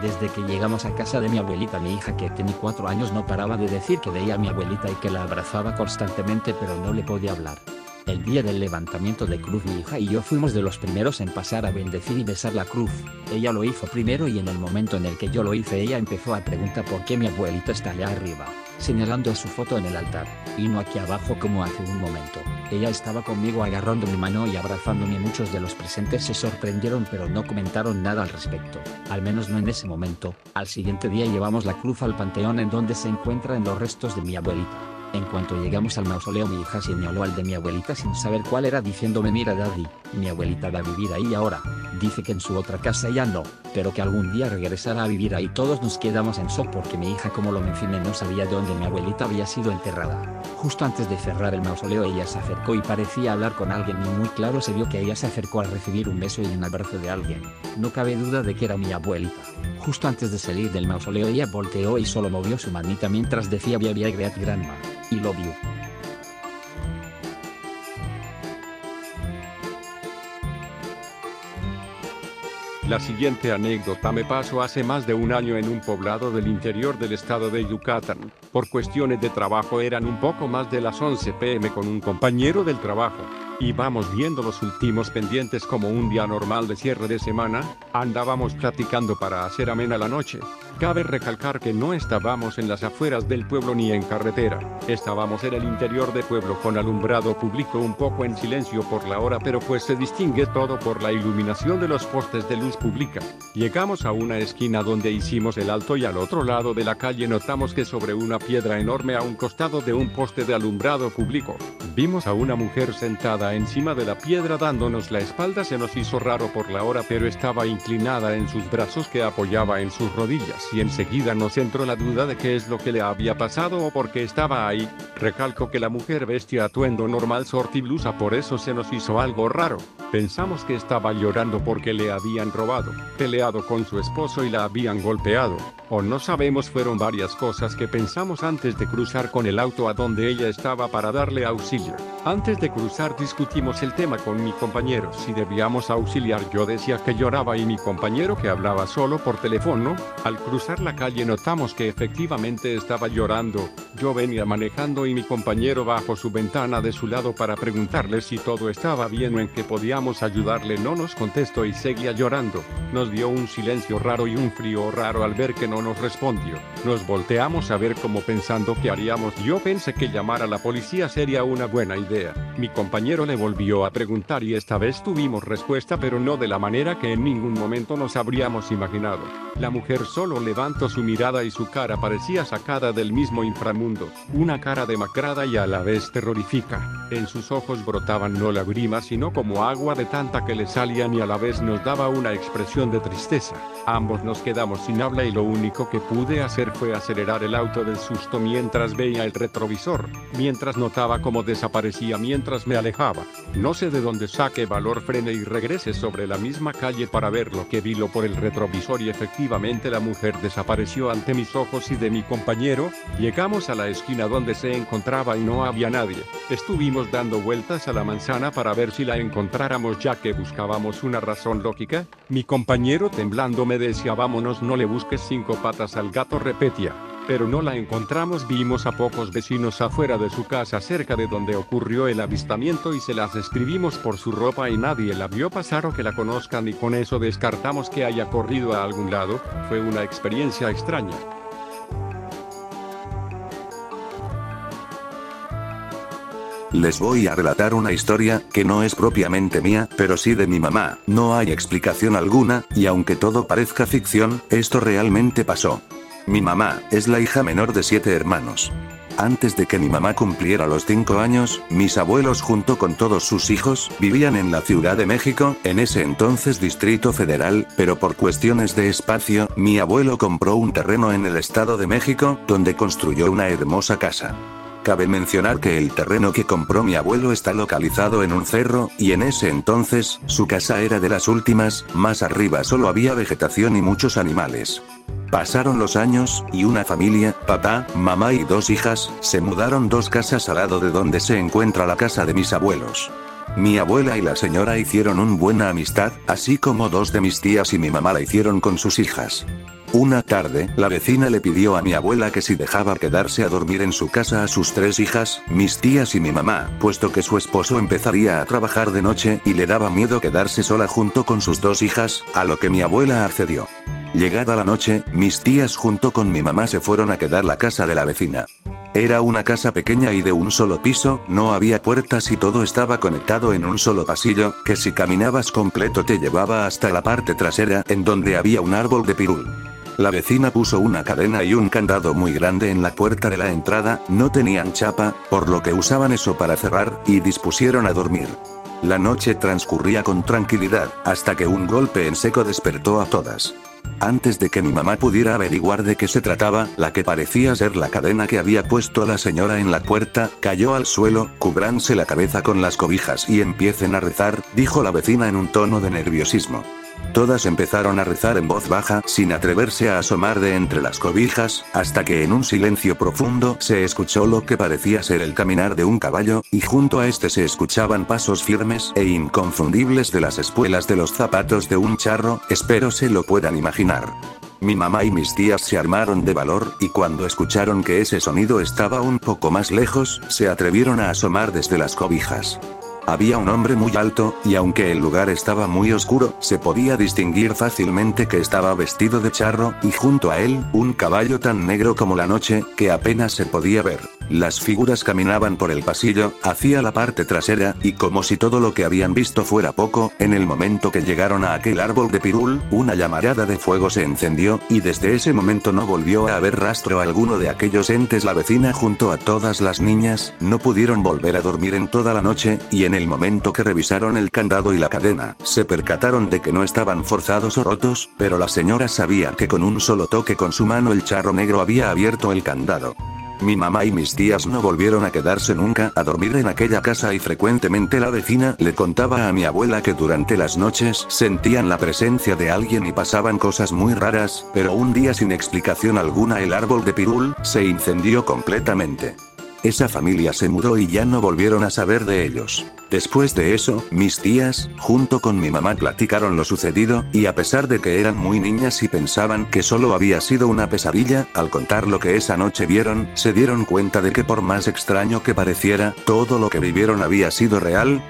Desde que llegamos a casa de mi abuelita mi hija que tenía cuatro años no paraba de decir que veía a mi abuelita y que la abrazaba constantemente pero no le podía hablar. El día del levantamiento de cruz mi hija y yo fuimos de los primeros en pasar a bendecir y besar la cruz. Ella lo hizo primero y en el momento en el que yo lo hice ella empezó a preguntar por qué mi abuelita está allá arriba, señalando su foto en el altar, y no aquí abajo como hace un momento. Ella estaba conmigo agarrando mi mano y abrazándome. Muchos de los presentes se sorprendieron pero no comentaron nada al respecto, al menos no en ese momento. Al siguiente día llevamos la cruz al panteón en donde se encuentran los restos de mi abuelita. En cuanto llegamos al mausoleo mi hija señaló al de mi abuelita sin saber cuál era diciéndome mira daddy, mi abuelita va a vivir ahí ahora. Dice que en su otra casa ya no, pero que algún día regresará a vivir ahí. Todos nos quedamos en shock porque mi hija como lo mencioné no sabía de dónde mi abuelita había sido enterrada. Justo antes de cerrar el mausoleo ella se acercó y parecía hablar con alguien y muy claro se vio que ella se acercó a recibir un beso y un abrazo de alguien. No cabe duda de que era mi abuelita. Justo antes de salir del mausoleo ella volteó y solo movió su manita mientras decía via via great grandma y lo vio. La siguiente anécdota me pasó hace más de un año en un poblado del interior del estado de Yucatán. Por cuestiones de trabajo eran un poco más de las 11 pm con un compañero del trabajo. Íbamos viendo los últimos pendientes como un día normal de cierre de semana, andábamos platicando para hacer amena la noche. Cabe recalcar que no estábamos en las afueras del pueblo ni en carretera, estábamos en el interior del pueblo con alumbrado público un poco en silencio por la hora pero pues se distingue todo por la iluminación de los postes de luz pública. Llegamos a una esquina donde hicimos el alto y al otro lado de la calle notamos que sobre una piedra enorme a un costado de un poste de alumbrado público, vimos a una mujer sentada encima de la piedra dándonos la espalda se nos hizo raro por la hora pero estaba inclinada en sus brazos que apoyaba en sus rodillas y enseguida nos entró la duda de qué es lo que le había pasado o por qué estaba ahí. Recalco que la mujer vestía atuendo normal short blusa por eso se nos hizo algo raro. Pensamos que estaba llorando porque le habían robado, peleado con su esposo y la habían golpeado, o no sabemos fueron varias cosas que pensamos antes de cruzar con el auto a donde ella estaba para darle auxilio. Antes de cruzar discutimos el tema con mi compañero si debíamos auxiliar yo decía que lloraba y mi compañero que hablaba solo por teléfono, al cruzar la calle notamos que efectivamente estaba llorando, yo venía manejando y mi compañero bajó su ventana de su lado para preguntarle si todo estaba bien o en que podíamos ayudarle. No nos contestó y seguía llorando. Nos dio un silencio raro y un frío raro al ver que no nos respondió. Nos volteamos a ver como pensando qué haríamos. Yo pensé que llamar a la policía sería una buena idea. Mi compañero le volvió a preguntar y esta vez tuvimos respuesta pero no de la manera que en ningún momento nos habríamos imaginado. La mujer solo levantó su mirada y su cara parecía sacada del mismo inframundo, una cara demacrada y a la vez terrorífica. En sus ojos brotaban no lágrimas sino como agua de tanta que le salían y a la vez nos daba una expresión de tristeza. Ambos nos quedamos sin habla y lo único que pude hacer fue acelerar el auto del susto mientras veía el retrovisor, mientras notaba cómo desaparecía mientras me alejaba. No sé de dónde saque valor frene y regrese sobre la misma calle para ver lo que vilo por el retrovisor y efectivamente la mujer desapareció ante mis ojos y de mi compañero, llegamos a la esquina donde se encontraba y no había nadie. Estuvimos dando vueltas a la manzana para ver si la encontráramos ya que buscábamos una razón lógica. Mi compañero temblando me decía vámonos no le busques cinco patas al gato repetía pero no la encontramos. Vimos a pocos vecinos afuera de su casa cerca de donde ocurrió el avistamiento y se las escribimos por su ropa y nadie la vio pasar o que la conozcan y con eso descartamos que haya corrido a algún lado. Fue una experiencia extraña. Les voy a relatar una historia, que no es propiamente mía, pero sí de mi mamá. No hay explicación alguna, y aunque todo parezca ficción, esto realmente pasó. Mi mamá, es la hija menor de siete hermanos. Antes de que mi mamá cumpliera los cinco años, mis abuelos junto con todos sus hijos, vivían en la Ciudad de México, en ese entonces Distrito Federal, pero por cuestiones de espacio, mi abuelo compró un terreno en el Estado de México, donde construyó una hermosa casa. Cabe mencionar que el terreno que compró mi abuelo está localizado en un cerro, y en ese entonces, su casa era de las últimas, más arriba solo había vegetación y muchos animales. Pasaron los años, y una familia, papá, mamá y dos hijas, se mudaron dos casas al lado de donde se encuentra la casa de mis abuelos. Mi abuela y la señora hicieron un buena amistad, así como dos de mis tías y mi mamá la hicieron con sus hijas. Una tarde, la vecina le pidió a mi abuela que si dejaba quedarse a dormir en su casa a sus tres hijas, mis tías y mi mamá, puesto que su esposo empezaría a trabajar de noche y le daba miedo quedarse sola junto con sus dos hijas, a lo que mi abuela accedió. Llegada la noche, mis tías junto con mi mamá se fueron a quedar la casa de la vecina. Era una casa pequeña y de un solo piso, no había puertas y todo estaba conectado en un solo pasillo, que si caminabas completo te llevaba hasta la parte trasera, en donde había un árbol de pirul. La vecina puso una cadena y un candado muy grande en la puerta de la entrada, no tenían chapa, por lo que usaban eso para cerrar, y dispusieron a dormir. La noche transcurría con tranquilidad, hasta que un golpe en seco despertó a todas. Antes de que mi mamá pudiera averiguar de qué se trataba, la que parecía ser la cadena que había puesto la señora en la puerta, cayó al suelo, cubranse la cabeza con las cobijas y empiecen a rezar, dijo la vecina en un tono de nerviosismo. Todas empezaron a rezar en voz baja, sin atreverse a asomar de entre las cobijas, hasta que en un silencio profundo se escuchó lo que parecía ser el caminar de un caballo, y junto a este se escuchaban pasos firmes e inconfundibles de las espuelas de los zapatos de un charro, espero se lo puedan imaginar. Mi mamá y mis tías se armaron de valor, y cuando escucharon que ese sonido estaba un poco más lejos, se atrevieron a asomar desde las cobijas. Había un hombre muy alto, y aunque el lugar estaba muy oscuro, se podía distinguir fácilmente que estaba vestido de charro, y junto a él, un caballo tan negro como la noche, que apenas se podía ver. Las figuras caminaban por el pasillo, hacia la parte trasera, y como si todo lo que habían visto fuera poco, en el momento que llegaron a aquel árbol de pirul, una llamarada de fuego se encendió, y desde ese momento no volvió a haber rastro alguno de aquellos entes. La vecina junto a todas las niñas, no pudieron volver a dormir en toda la noche, y en el momento que revisaron el candado y la cadena, se percataron de que no estaban forzados o rotos, pero la señora sabía que con un solo toque con su mano el charro negro había abierto el candado. Mi mamá y mis tías no volvieron a quedarse nunca a dormir en aquella casa y frecuentemente la vecina le contaba a mi abuela que durante las noches sentían la presencia de alguien y pasaban cosas muy raras, pero un día sin explicación alguna el árbol de pirul se incendió completamente. Esa familia se mudó y ya no volvieron a saber de ellos. Después de eso, mis tías, junto con mi mamá, platicaron lo sucedido, y a pesar de que eran muy niñas y pensaban que solo había sido una pesadilla, al contar lo que esa noche vieron, se dieron cuenta de que por más extraño que pareciera, todo lo que vivieron había sido real,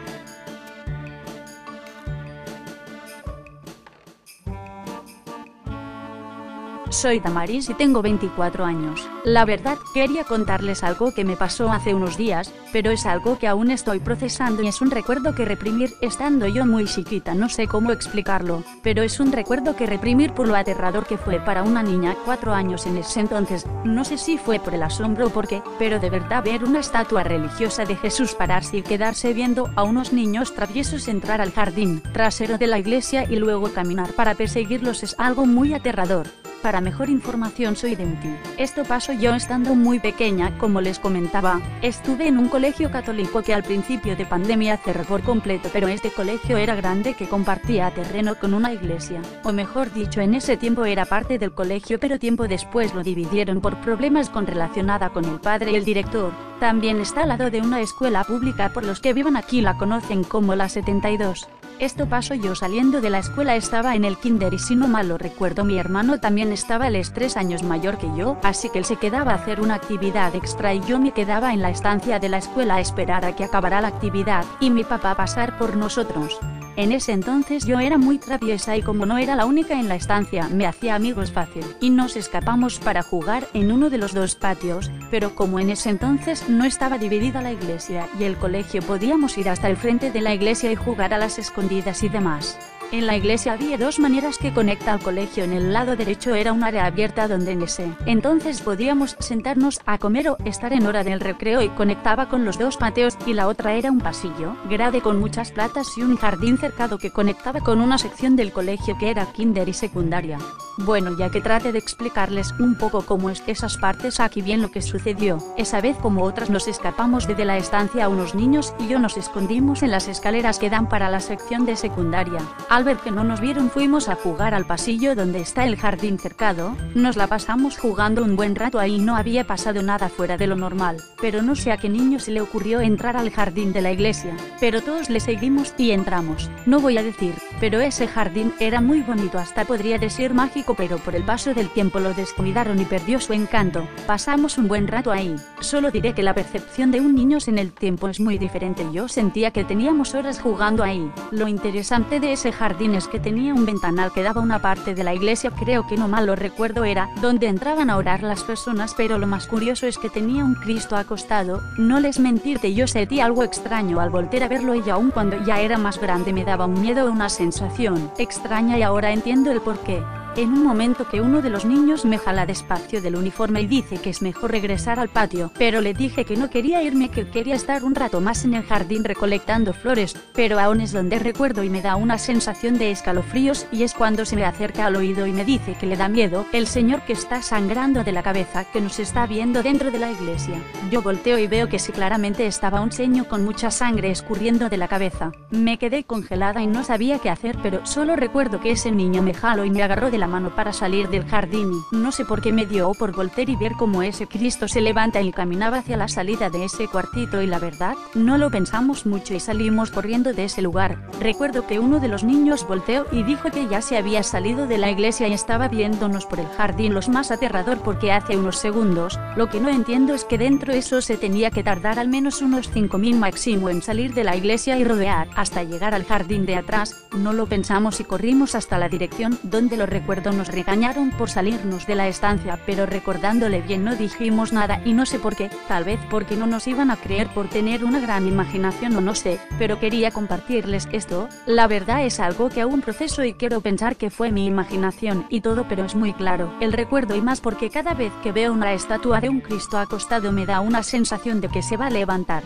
Soy Damaris y tengo 24 años. La verdad, quería contarles algo que me pasó hace unos días, pero es algo que aún estoy procesando y es un recuerdo que reprimir estando yo muy chiquita, no sé cómo explicarlo, pero es un recuerdo que reprimir por lo aterrador que fue para una niña 4 años en ese entonces, no sé si fue por el asombro o por qué, pero de verdad ver una estatua religiosa de Jesús pararse y quedarse viendo a unos niños traviesos entrar al jardín trasero de la iglesia y luego caminar para perseguirlos es algo muy aterrador. Para mejor información soy de Unti. Esto pasó yo estando muy pequeña, como les comentaba. Estuve en un colegio católico que al principio de pandemia cerró por completo, pero este colegio era grande que compartía terreno con una iglesia. O mejor dicho, en ese tiempo era parte del colegio, pero tiempo después lo dividieron por problemas con relacionada con el padre y el director. También está al lado de una escuela pública por los que vivan aquí la conocen como la 72. Esto pasó yo saliendo de la escuela estaba en el kinder y si no mal lo recuerdo mi hermano también estaba él es tres años mayor que yo, así que él se quedaba a hacer una actividad extra y yo me quedaba en la estancia de la escuela a esperar a que acabara la actividad, y mi papá pasar por nosotros. En ese entonces yo era muy traviesa y como no era la única en la estancia, me hacía amigos fácil, y nos escapamos para jugar en uno de los dos patios, pero como en ese entonces no estaba dividida la iglesia y el colegio podíamos ir hasta el frente de la iglesia y jugar a las escondidas y demás. En la iglesia había dos maneras que conecta al colegio. En el lado derecho era un área abierta donde en ese entonces podíamos sentarnos a comer o estar en hora del recreo y conectaba con los dos pateos y la otra era un pasillo grade con muchas platas y un jardín cercado que conectaba con una sección del colegio que era kinder y secundaria. Bueno, ya que trate de explicarles un poco cómo es esas partes aquí bien lo que sucedió. Esa vez como otras nos escapamos de, la estancia a unos niños y yo nos escondimos en las escaleras que dan para la sección de secundaria. Al ver que no nos vieron fuimos a jugar al pasillo donde está el jardín cercado, nos la pasamos jugando un buen rato ahí no había pasado nada fuera de lo normal, pero no sé a qué niño se le ocurrió entrar al jardín de la iglesia, pero todos le seguimos y entramos. No voy a decir, pero ese jardín era muy bonito hasta podría decir mágico pero por el paso del tiempo lo descuidaron y perdió su encanto. Pasamos un buen rato ahí. Solo diré que la percepción de un niño en el tiempo es muy diferente. Yo sentía que teníamos horas jugando ahí. Lo interesante de ese jardín es que tenía un ventanal que daba una parte de la iglesia, creo que no mal lo recuerdo era, donde entraban a orar las personas, pero lo más curioso es que tenía un Cristo acostado. No les mentirte, yo sentí algo extraño al volver a verlo y aún cuando ya era más grande me daba un miedo una sensación extraña y ahora entiendo el porqué. En un momento que uno de los niños me jala despacio del uniforme y dice que es mejor regresar al patio, pero le dije que no quería irme, que quería estar un rato más en el jardín recolectando flores, pero aún es donde recuerdo y me da una sensación de escalofríos y es cuando se me acerca al oído y me dice que le da miedo el señor que está sangrando de la cabeza que nos está viendo dentro de la iglesia. Yo volteo y veo que sí claramente estaba un señor con mucha sangre escurriendo de la cabeza. Me quedé congelada y no sabía qué hacer, pero solo recuerdo que ese niño me jaló y me agarró de la mano para salir del jardín no sé por qué me dio por voltear y ver cómo ese Cristo se levanta y caminaba hacia la salida de ese cuartito y la verdad, no lo pensamos mucho y salimos corriendo de ese lugar. Recuerdo que uno de los niños volteó y dijo que ya se había salido de la iglesia y estaba viéndonos por el jardín los más aterrador porque hace unos segundos, lo que no entiendo es que dentro eso se tenía que tardar al menos unos 5.000 máximo en salir de la iglesia y rodear hasta llegar al jardín de atrás, no lo pensamos y corrimos hasta la dirección donde lo recuerdo nos regañaron por salirnos de la estancia, pero recordándole bien no dijimos nada y no sé por qué, tal vez porque no nos iban a creer por tener una gran imaginación o no sé, pero quería compartirles esto, la verdad es algo que aún proceso y quiero pensar que fue mi imaginación y todo pero es muy claro, el recuerdo y más porque cada vez que veo una estatua de un Cristo acostado me da una sensación de que se va a levantar.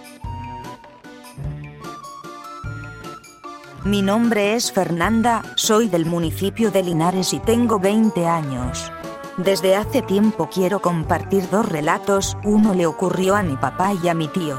Mi nombre es Fernanda, soy del municipio de Linares y tengo 20 años. Desde hace tiempo quiero compartir dos relatos, uno le ocurrió a mi papá y a mi tío.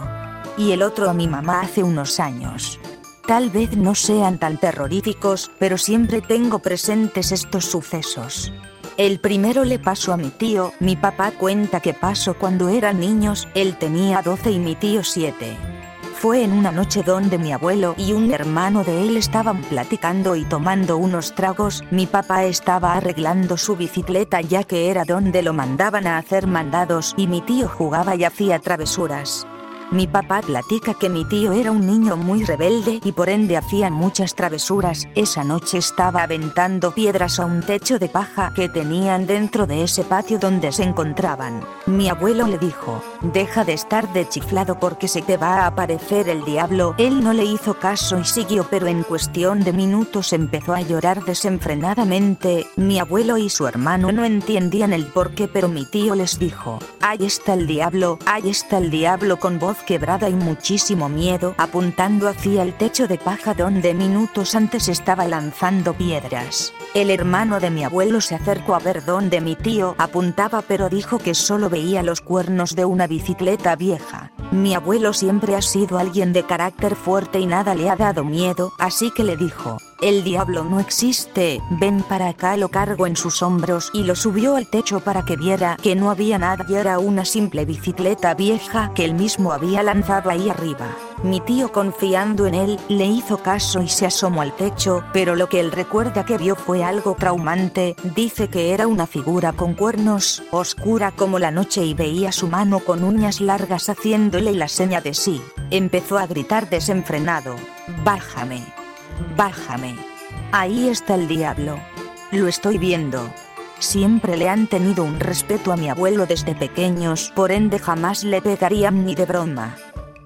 Y el otro a mi mamá hace unos años. Tal vez no sean tan terroríficos, pero siempre tengo presentes estos sucesos. El primero le pasó a mi tío, mi papá cuenta que pasó cuando eran niños, él tenía 12 y mi tío 7. Fue en una noche donde mi abuelo y un hermano de él estaban platicando y tomando unos tragos, mi papá estaba arreglando su bicicleta ya que era donde lo mandaban a hacer mandados y mi tío jugaba y hacía travesuras. Mi papá platica que mi tío era un niño muy rebelde y por ende hacía muchas travesuras. Esa noche estaba aventando piedras a un techo de paja que tenían dentro de ese patio donde se encontraban. Mi abuelo le dijo, deja de estar de chiflado porque se te va a aparecer el diablo. Él no le hizo caso y siguió pero en cuestión de minutos empezó a llorar desenfrenadamente. Mi abuelo y su hermano no entendían el por qué pero mi tío les dijo, ahí está el diablo, ahí está el diablo con voz quebrada y muchísimo miedo, apuntando hacia el techo de paja donde minutos antes estaba lanzando piedras. El hermano de mi abuelo se acercó a ver dónde mi tío apuntaba pero dijo que solo veía los cuernos de una bicicleta vieja. Mi abuelo siempre ha sido alguien de carácter fuerte y nada le ha dado miedo, así que le dijo, el diablo no existe, ven para acá lo cargo en sus hombros y lo subió al techo para que viera que no había nada y era una simple bicicleta vieja que él mismo había lanzado ahí arriba. Mi tío confiando en él, le hizo caso y se asomó al techo, pero lo que él recuerda que vio fue algo traumante, dice que era una figura con cuernos, oscura como la noche y veía su mano con uñas largas haciéndole la seña de sí. Empezó a gritar desenfrenado, bájame, bájame. Ahí está el diablo. Lo estoy viendo. Siempre le han tenido un respeto a mi abuelo desde pequeños, por ende jamás le pegarían ni de broma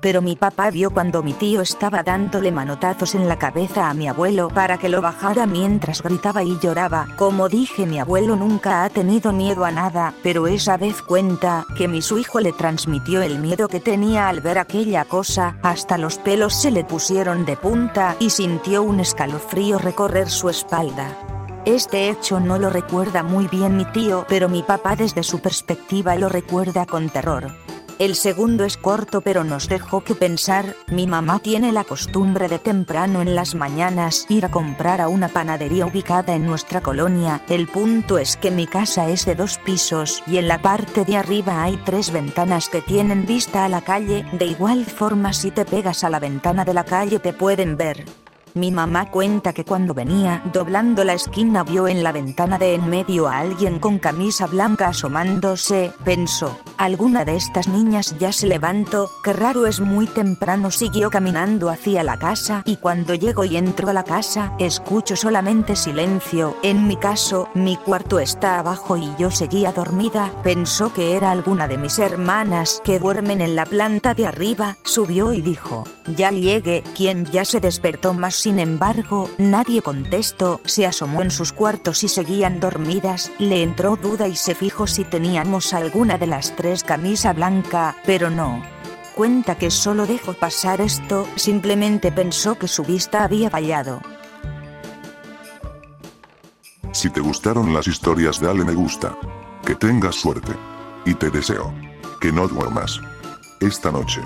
pero mi papá vio cuando mi tío estaba dándole manotazos en la cabeza a mi abuelo para que lo bajara mientras gritaba y lloraba. Como dije, mi abuelo nunca ha tenido miedo a nada, pero esa vez cuenta que mi su hijo le transmitió el miedo que tenía al ver aquella cosa, hasta los pelos se le pusieron de punta y sintió un escalofrío recorrer su espalda. Este hecho no lo recuerda muy bien mi tío, pero mi papá desde su perspectiva lo recuerda con terror. El segundo es corto pero nos dejó que pensar, mi mamá tiene la costumbre de temprano en las mañanas ir a comprar a una panadería ubicada en nuestra colonia, el punto es que mi casa es de dos pisos y en la parte de arriba hay tres ventanas que tienen vista a la calle, de igual forma si te pegas a la ventana de la calle te pueden ver. Mi mamá cuenta que cuando venía doblando la esquina vio en la ventana de en medio a alguien con camisa blanca asomándose, pensó, alguna de estas niñas ya se levantó, qué raro es muy temprano siguió caminando hacia la casa y cuando llego y entro a la casa, escucho solamente silencio, en mi caso, mi cuarto está abajo y yo seguía dormida, pensó que era alguna de mis hermanas que duermen en la planta de arriba, subió y dijo, ya llegué, quien ya se despertó más sin embargo, nadie contestó, se asomó en sus cuartos y seguían dormidas, le entró duda y se fijó si teníamos alguna de las tres camisa blanca, pero no. Cuenta que solo dejó pasar esto, simplemente pensó que su vista había fallado. Si te gustaron las historias dale me gusta. Que tengas suerte. Y te deseo. Que no duermas. Esta noche.